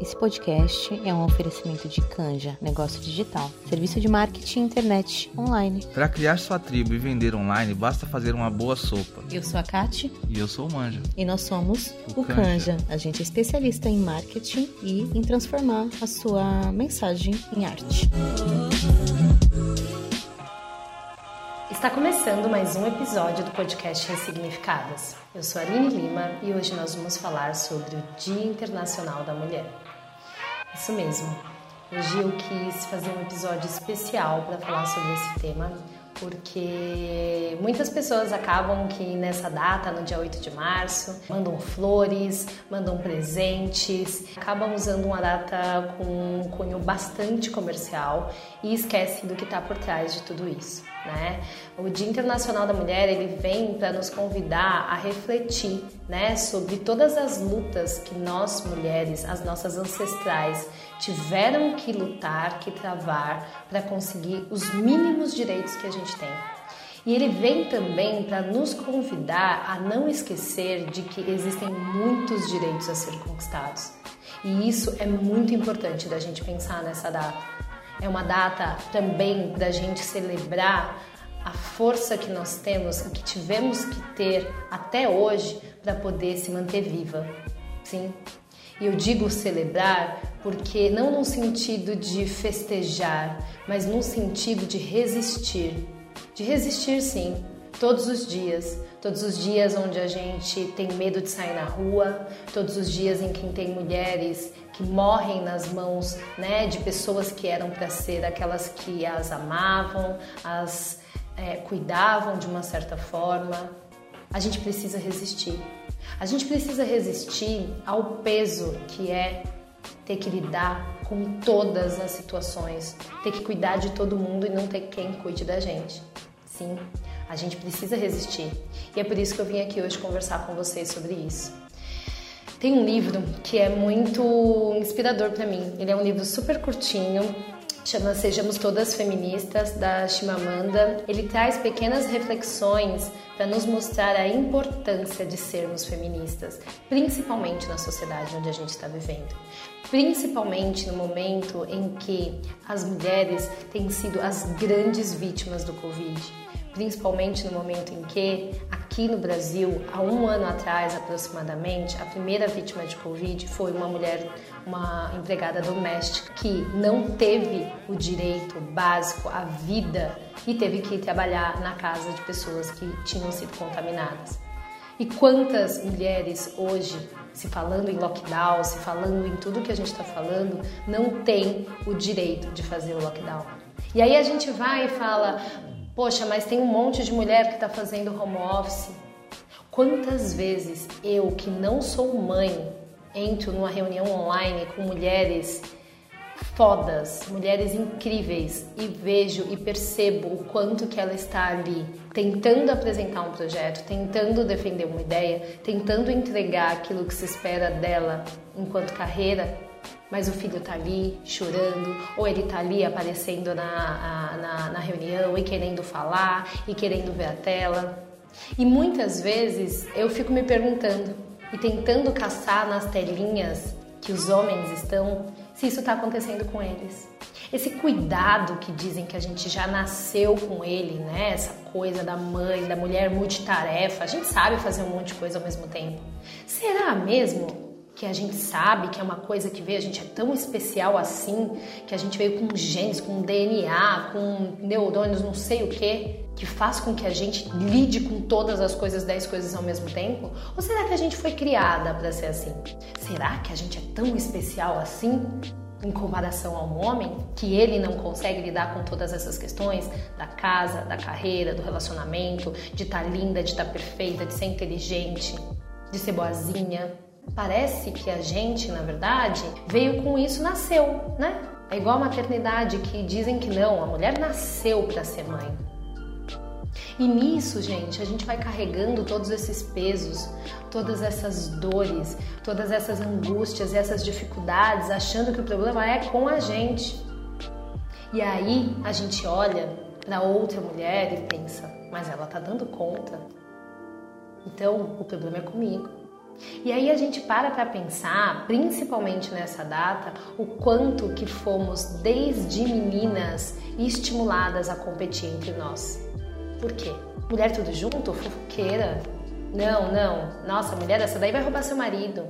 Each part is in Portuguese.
Esse podcast é um oferecimento de Canja, negócio digital, serviço de marketing internet online. Para criar sua tribo e vender online, basta fazer uma boa sopa. Eu sou a Kati. E eu sou o Manja. E nós somos o, O Canja. Canja. A gente é especialista em marketing e em transformar a sua mensagem em arte. Está começando mais um episódio do podcast Ressignificadas. Eu sou a Aline Lima e hoje nós vamos falar sobre o Dia Internacional da Mulher. Isso mesmo. Hoje eu quis fazer um episódio especial para falar sobre esse tema, porque muitas pessoas acabam que nessa data, no dia 8 de março, mandam flores, mandam presentes, acabam usando uma data com um cunho bastante comercial e esquecem do que está por trás de tudo isso. Né? O Dia Internacional da Mulher ele vem para nos convidar a refletir né, sobre todas as lutas que nós mulheres, as nossas ancestrais, tiveram que lutar, que travar para conseguir os mínimos direitos que a gente tem. E ele vem também para nos convidar a não esquecer de que existem muitos direitos a ser conquistados. E isso é muito importante da gente pensar nessa data. É uma data também da gente celebrar a força que nós temos e que tivemos que ter até hoje para poder se manter viva. Sim. E eu digo celebrar porque não no sentido de festejar, mas no sentido de resistir. De resistir, sim, todos os dias. Todos os dias onde a gente tem medo de sair na rua, todos os dias em que tem mulheres que morrem nas mãos né, de pessoas que eram para ser aquelas que as amavam, as é, cuidavam de uma certa forma. A gente precisa resistir. A gente precisa resistir ao peso que é ter que lidar com todas as situações, ter que cuidar de todo mundo e não ter quem cuide da gente. Sim, a gente precisa resistir. E é por isso que eu vim aqui hoje conversar com vocês sobre isso. Tem um livro que é muito inspirador para mim. Ele é um livro super curtinho, chama Sejamos Todas Feministas, da Chimamanda. Ele traz pequenas reflexões para nos mostrar a importância de sermos feministas, principalmente na sociedade onde a gente está vivendo. Principalmente no momento em que as mulheres têm sido as grandes vítimas do Covid. Principalmente no momento em que, aqui no Brasil, há um ano atrás aproximadamente, a primeira vítima de Covid foi uma mulher, uma empregada doméstica, que não teve o direito básico à vida e teve que trabalhar na casa de pessoas que tinham sido contaminadas. E quantas mulheres hoje, se falando em lockdown, se falando em tudo que a gente está falando, não tem o direito de fazer o lockdown? E aí a gente vai e fala, poxa, mas tem um monte de mulher que está fazendo home office. Quantas vezes eu, que não sou mãe, entro numa reunião online com mulheres fodas, mulheres incríveis e vejo e percebo o quanto que ela está ali tentando apresentar um projeto, tentando defender uma ideia, tentando entregar aquilo que se espera dela enquanto carreira, mas o filho tá ali chorando, ou ele tá ali aparecendo na, na, na reunião e querendo falar e querendo ver a tela. E muitas vezes eu fico me perguntando e tentando caçar nas telinhas que os homens estão, se isso está acontecendo com eles. Esse cuidado que dizem que a gente já nasceu com ele, né? Essa coisa da mãe, da mulher multitarefa, a gente sabe fazer um monte de coisa ao mesmo tempo. Será mesmo que a gente sabe que é uma coisa que veio, a gente é tão especial assim, que a gente veio com genes, com DNA, com neurônios, não sei o que, que faz com que a gente lide com todas as coisas, 10 coisas ao mesmo tempo? Ou será que a gente foi criada para ser assim? Será que a gente é tão especial assim? Em comparação ao homem, que ele não consegue lidar com todas essas questões da casa, da carreira, do relacionamento, de estar linda, de estar perfeita, de ser inteligente, de ser boazinha, Parece que a gente, na verdade, veio com isso, nasceu, né? É igual a maternidade que dizem que não, a mulher nasceu para ser mãe. E nisso, gente, a gente vai carregando todos esses pesos, todas essas dores, todas essas angústias e essas dificuldades, achando que o problema é com a gente. E aí a gente olha para outra mulher e pensa, mas ela tá dando conta. Então o problema é comigo. E aí a gente para para pensar, principalmente nessa data, o quanto que fomos desde meninas estimuladas a competir entre nós. Por quê? Mulher tudo junto, fofoqueira. Não, não. Nossa, mulher essa daí vai roubar seu marido.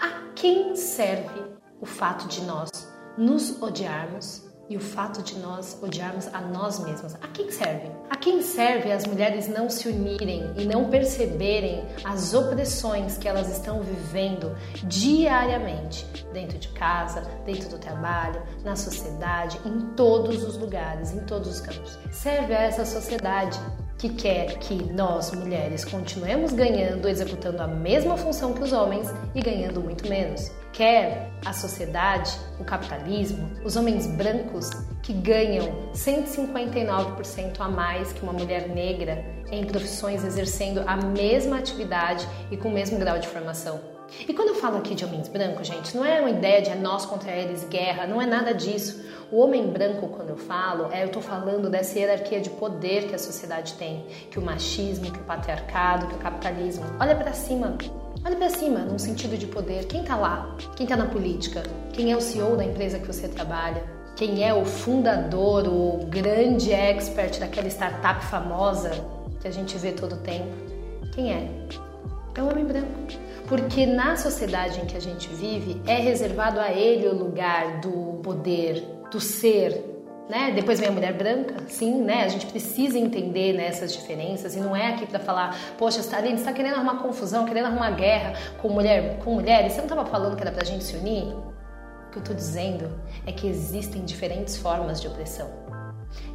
A quem serve o fato de nós nos odiarmos e o fato de nós odiarmos a nós mesmas. A quem serve? A quem serve as mulheres não se unirem e não perceberem as opressões que elas estão vivendo diariamente, dentro de casa, dentro do trabalho, na sociedade, em todos os lugares, em todos os campos. Serve a essa sociedade que quer que nós, mulheres, continuemos ganhando, executando a mesma função que os homens e ganhando muito menos. Quer a sociedade, o capitalismo, os homens brancos que ganham 159% a mais que uma mulher negra em profissões exercendo a mesma atividade e com o mesmo grau de formação. E quando eu falo aqui de homens brancos, gente, não é uma ideia de é nós contra eles, guerra, não é nada disso. O homem branco, quando eu falo, é eu estou falando dessa hierarquia de poder que a sociedade tem, que o machismo, que o patriarcado, que o capitalismo. Olha para cima, olha para cima, num sentido de poder. Quem está lá? Quem está na política? Quem é o CEO da empresa que você trabalha? Quem é o fundador, o grande expert daquela startup famosa que a gente vê todo tempo? Quem é? É o homem branco porque na sociedade em que a gente vive é reservado a ele o lugar do poder, do ser. Né? Depois vem a mulher branca, sim, né? A gente precisa entender né, essas diferenças e não é aqui para falar, poxa, Stalin, você está querendo arrumar confusão, querendo arrumar guerra com mulher, com mulheres. Você não estava falando que era para a gente se unir? O que eu estou dizendo é que existem diferentes formas de opressão.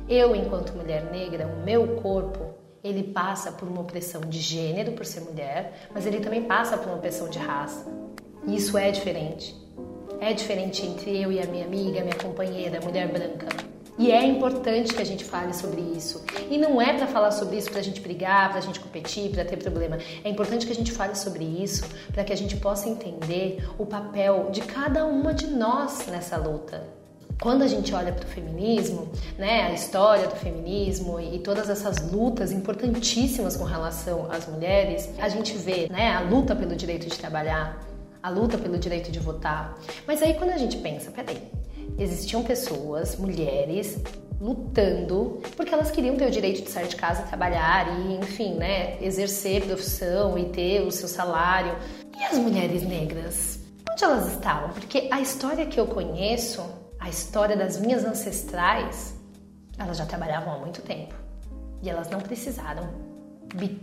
Eu, enquanto mulher negra, o meu corpo ele passa por uma opressão de gênero por ser mulher, mas ele também passa por uma opressão de raça. E isso é diferente. É diferente entre eu e a minha amiga, minha companheira, mulher branca. E é importante que a gente fale sobre isso. E não é para falar sobre isso para a gente brigar, para a gente competir, para ter problema. É importante que a gente fale sobre isso para que a gente possa entender o papel de cada uma de nós nessa luta quando a gente olha para o feminismo, né, a história do feminismo e todas essas lutas importantíssimas com relação às mulheres, a gente vê né, a luta pelo direito de trabalhar, a luta pelo direito de votar. Mas aí quando a gente pensa, peraí, existiam pessoas, mulheres, lutando porque elas queriam ter o direito de sair de casa, trabalhar e, enfim, né, exercer profissão e ter o seu salário. E as mulheres negras? Onde elas estavam? Porque a história que eu conheço a história das minhas ancestrais, elas já trabalhavam há muito tempo e elas não precisaram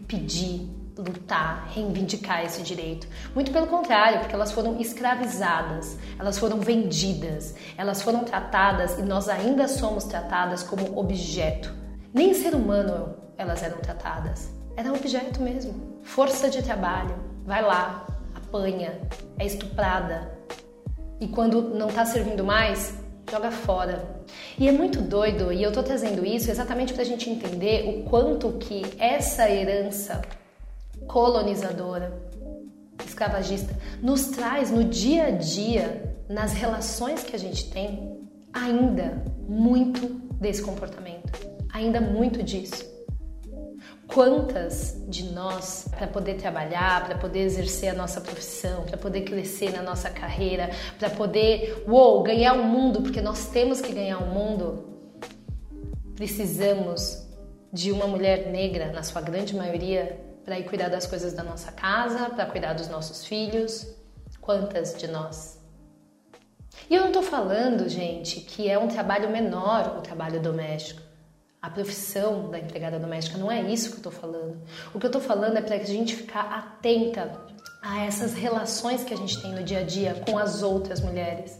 pedir, lutar, reivindicar esse direito. Muito pelo contrário, porque elas foram escravizadas, elas foram vendidas, elas foram tratadas e nós ainda somos tratadas como objeto. Nem ser humano elas eram tratadas, era objeto mesmo. Força de trabalho, vai lá, apanha, é estuprada. E quando não está servindo mais, joga fora. E é muito doido, e eu tô trazendo isso exatamente para a gente entender o quanto que essa herança colonizadora, escravagista, nos traz no dia a dia, nas relações que a gente tem, ainda muito desse comportamento, ainda muito disso. Quantas de nós, para poder trabalhar, para poder exercer a nossa profissão, para poder crescer na nossa carreira, para poder, uou, ganhar o mundo, porque nós temos que ganhar o mundo, precisamos de uma mulher negra, na sua grande maioria, para ir cuidar das coisas da nossa casa, para cuidar dos nossos filhos. Quantas de nós? E eu não estou falando, gente, que é um trabalho menor o trabalho doméstico a profissão da empregada doméstica, não é isso que eu estou falando. O que eu estou falando é para a gente ficar atenta a essas relações que a gente tem no dia a dia com as outras mulheres.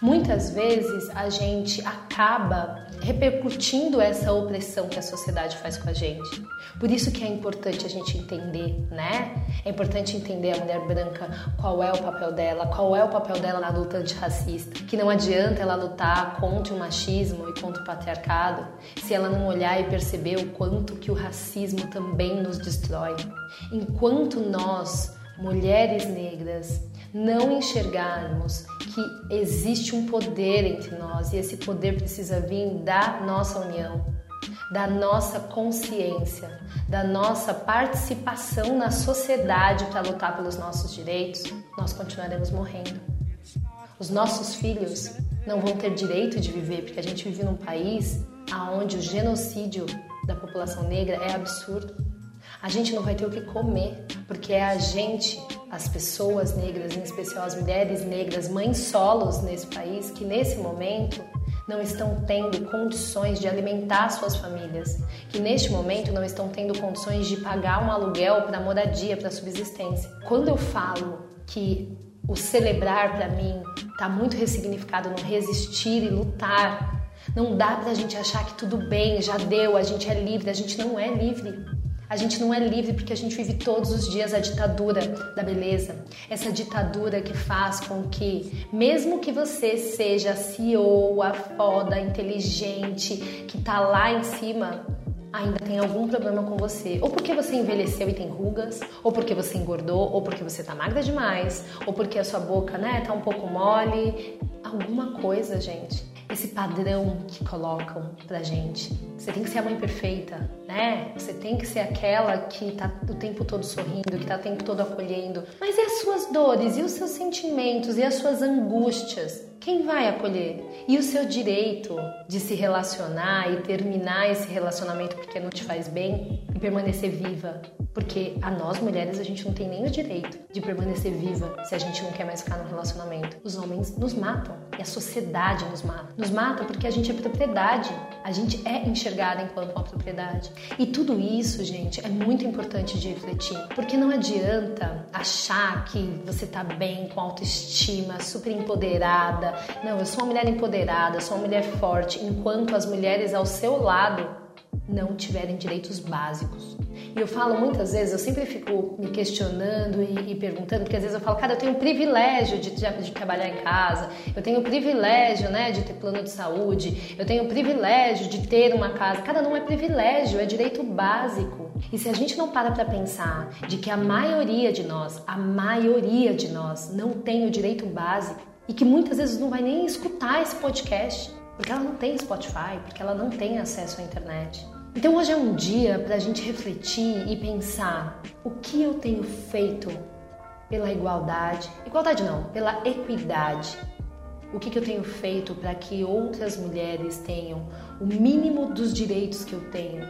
Muitas vezes a gente acaba repercutindo essa opressão que a sociedade faz com a gente. Por isso que é importante a gente entender, né? É importante entender a mulher branca, qual é o papel dela, qual é o papel dela na luta antirracista. Que não adianta ela lutar contra o machismo e contra o patriarcado se ela não olhar e perceber o quanto que o racismo também nos destrói. Enquanto nós, mulheres negras, não enxergarmos que existe um poder entre nós e esse poder precisa vir da nossa união. da nossa consciência, da nossa participação na sociedade para lutar pelos nossos direitos, nós continuaremos morrendo. Os nossos filhos não vão ter direito de viver, porque a gente vive num país onde o genocídio da população negra é absurdo. A gente não vai ter o que comer, porque é a gente, as pessoas negras, em especial as mulheres negras, mães solos nesse país, que nesse momento não estão tendo condições de alimentar suas famílias, que neste momento não estão tendo condições de pagar um aluguel para moradia, para subsistência. Quando eu falo que o celebrar para mim está muito ressignificado no resistir e lutar, não dá para a gente achar que tudo bem, já deu, a gente é livre, a gente não é livre. A gente não é livre porque a gente vive todos os dias a ditadura da beleza. Essa ditadura que faz com que, mesmo que você seja a CEO, a foda, inteligente, que tá lá em cima, ainda tem algum problema com você. Ou porque você envelheceu e tem rugas, ou porque você engordou, ou porque você tá magra demais, ou porque a sua boca, né, tá um pouco mole. Alguma coisa, gente esse padrão que colocam pra gente. Você tem que ser a mãe perfeita, né? Você tem que ser aquela que tá o tempo todo sorrindo, que tá o tempo todo acolhendo. Mas e as suas dores, e os seus sentimentos, e as suas angústias? Quem vai acolher? E o seu direito de se relacionar e terminar esse relacionamento porque não te faz bem e permanecer viva? Porque a nós mulheres a gente não tem nem o direito de permanecer viva se a gente não quer mais ficar no relacionamento. Os homens nos matam e a sociedade nos mata. Nos mata porque a gente é propriedade. A gente é enxergada enquanto uma propriedade. E tudo isso, gente, é muito importante de refletir, porque não adianta achar que você tá bem com autoestima, super empoderada. Não, eu sou uma mulher empoderada, sou uma mulher forte, enquanto as mulheres ao seu lado não tiverem direitos básicos. E eu falo muitas vezes, eu sempre fico me questionando e, e perguntando, porque às vezes eu falo, cara, eu tenho o privilégio de, de, trabalhar em casa, eu tenho o privilégio, né, de ter plano de saúde, eu tenho o privilégio de ter uma casa. Cada não é privilégio, é direito básico. E se a gente não para para pensar de que a maioria de nós, a maioria de nós não tem o direito básico e que muitas vezes não vai nem escutar esse podcast, porque ela não tem Spotify, porque ela não tem acesso à internet. Então hoje é um dia para a gente refletir e pensar o que eu tenho feito pela igualdade, igualdade não, pela equidade. O que, que eu tenho feito para que outras mulheres tenham o mínimo dos direitos que eu tenho?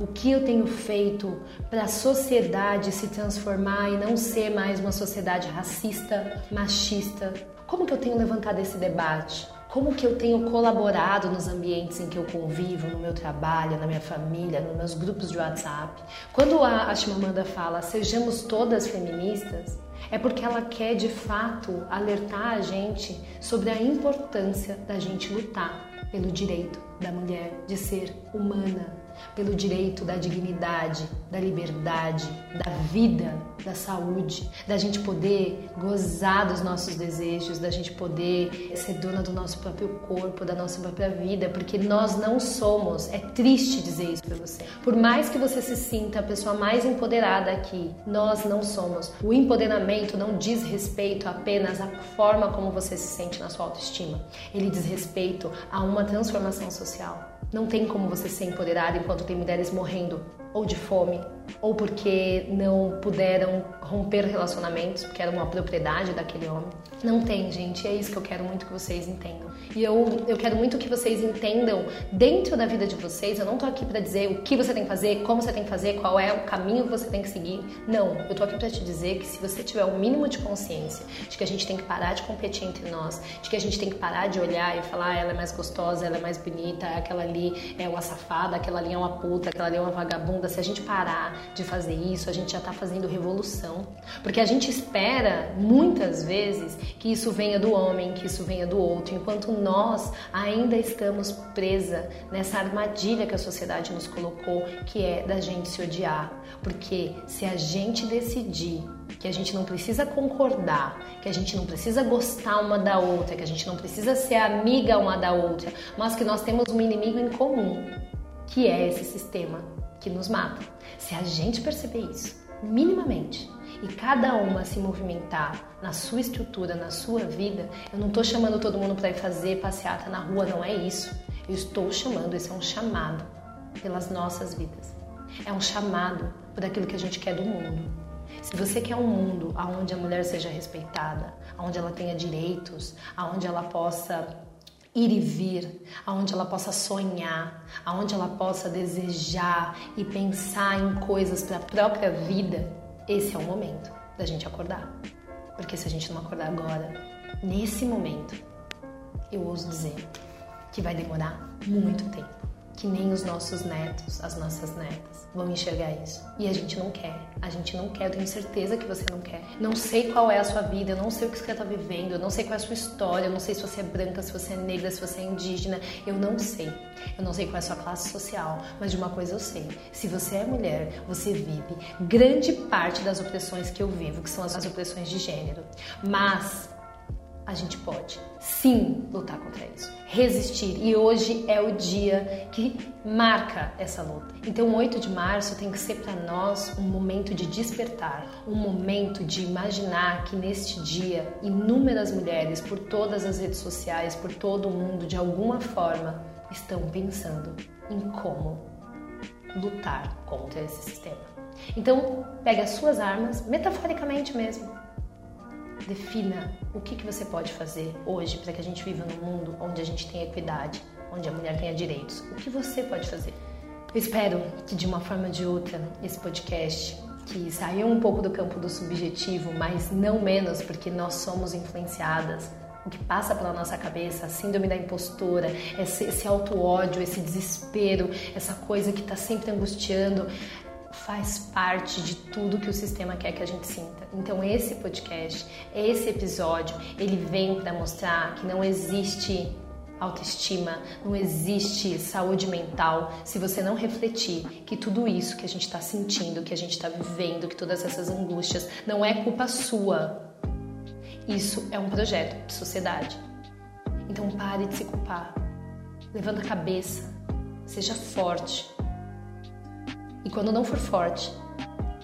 O que eu tenho feito para a sociedade se transformar e não ser mais uma sociedade racista, machista? Como que eu tenho levantado esse debate? Como que eu tenho colaborado nos ambientes em que eu convivo, no meu trabalho, na minha família, nos meus grupos de WhatsApp? Quando a, a Chimamanda fala sejamos todas feministas, é porque ela quer de fato alertar a gente sobre a importância da gente lutar pelo direito da mulher de ser humana, pelo direito da dignidade, da liberdade, da vida, da saúde, da gente poder gozar dos nossos desejos, da gente poder ser dona do nosso próprio corpo, da nossa própria vida, porque nós não somos. É triste dizer isso para você. Por mais que você se sinta a pessoa mais empoderada aqui, nós não somos. O empoderamento não diz respeito apenas à forma como você se sente na sua autoestima. Ele diz respeito a uma transformação social. Não tem como você ser empoderada enquanto tem mulheres morrendo ou de fome, ou porque não puderam romper relacionamentos, porque era uma propriedade daquele homem. Não tem, gente, é isso que eu quero muito que vocês entendam. E eu, eu quero muito que vocês entendam dentro da vida de vocês. Eu não tô aqui para dizer o que você tem que fazer, como você tem que fazer, qual é o caminho que você tem que seguir. Não, eu tô aqui para te dizer que se você tiver o mínimo de consciência de que a gente tem que parar de competir entre nós, de que a gente tem que parar de olhar e falar ah, ela é mais gostosa, ela é mais bonita, aquela ali é uma safada, aquela ali é uma puta, aquela ali é uma vagabunda, se a gente parar de fazer isso, a gente já tá fazendo revolução. Porque a gente espera muitas vezes que isso venha do homem, que isso venha do outro, enquanto nós ainda estamos presa nessa armadilha que a sociedade nos colocou, que é da gente se odiar. Porque se a gente decidir que a gente não precisa concordar, que a gente não precisa gostar uma da outra, que a gente não precisa ser amiga uma da outra, mas que nós temos um inimigo em comum, que é esse sistema que nos mata. Se a gente perceber isso, minimamente, e cada uma se movimentar na sua estrutura, na sua vida, eu não estou chamando todo mundo para ir fazer passeata na rua, não é isso. Eu estou chamando, esse é um chamado pelas nossas vidas. É um chamado por aquilo que a gente quer do mundo. Se você quer um mundo onde a mulher seja respeitada, onde ela tenha direitos, onde ela possa ir e vir, aonde ela possa sonhar, aonde ela possa desejar e pensar em coisas para a própria vida, esse é o momento da gente acordar. Porque se a gente não acordar agora, nesse momento, eu ouso dizer que vai demorar muito tempo que nem os nossos netos, as nossas netas vão enxergar isso. E a gente não quer. A gente não quer, eu tenho certeza que você não quer. Não sei qual é a sua vida, eu não sei o que você está vivendo, eu não sei qual é a sua história, eu não sei se você é branca, se você é negra, se você é indígena, eu não sei. Eu não sei qual é a sua classe social, mas de uma coisa eu sei. Se você é mulher, você vive grande parte das opressões que eu vivo, que são as opressões de gênero. Mas a gente pode sim lutar contra isso, resistir. E hoje é o dia que marca essa luta. Então, 8 de março tem que ser para nós um momento de despertar, um momento de imaginar que neste dia inúmeras mulheres por todas as redes sociais, por todo o mundo, de alguma forma, estão pensando em como lutar contra esse sistema. Então, pegue as suas armas, metaforicamente mesmo, Defina o que, que você pode fazer hoje para que a gente viva num mundo onde a gente tenha equidade, onde a mulher tenha direitos. O que você pode fazer? Eu espero que de uma forma ou de outra esse podcast que saiu um pouco do campo do subjetivo, mas não menos porque nós somos influenciadas o que passa pela nossa cabeça, a síndrome da impostora, esse, esse auto-ódio, esse desespero, essa coisa que está sempre angustiando, faz parte de tudo que o sistema quer que a gente sinta. Então esse podcast, esse episódio, ele vem para mostrar que não existe autoestima, não existe saúde mental se você não refletir que tudo isso que a gente está sentindo, que a gente está vivendo, que todas essas angústias não é culpa sua. Isso é um projeto de sociedade. Então pare de se culpar. Levanta a cabeça, seja forte, e quando não for forte,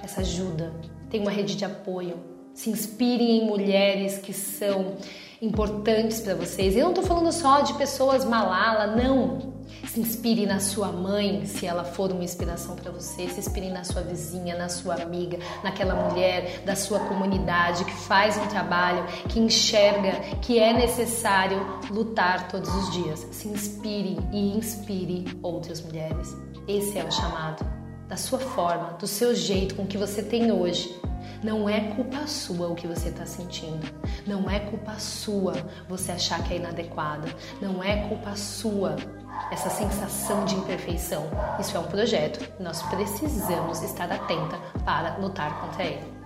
essa ajuda, tem uma rede de apoio. Se inspirem em mulheres que são importantes para vocês. Eu não estou falando só de pessoas malala, não. Se inspire na sua mãe, se ela for uma inspiração para você. Se inspire na sua vizinha, na sua amiga, naquela mulher da sua comunidade que faz um trabalho, que enxerga que é necessário lutar todos os dias. Se inspire e inspire outras mulheres. Esse é o chamado da sua forma, do seu jeito, com o que você tem hoje. Não é culpa sua o que você está sentindo. Não é culpa sua você achar que é inadequada. Não é culpa sua essa sensação de imperfeição. Isso é um projeto. Nós precisamos estar atenta para lutar contra ele.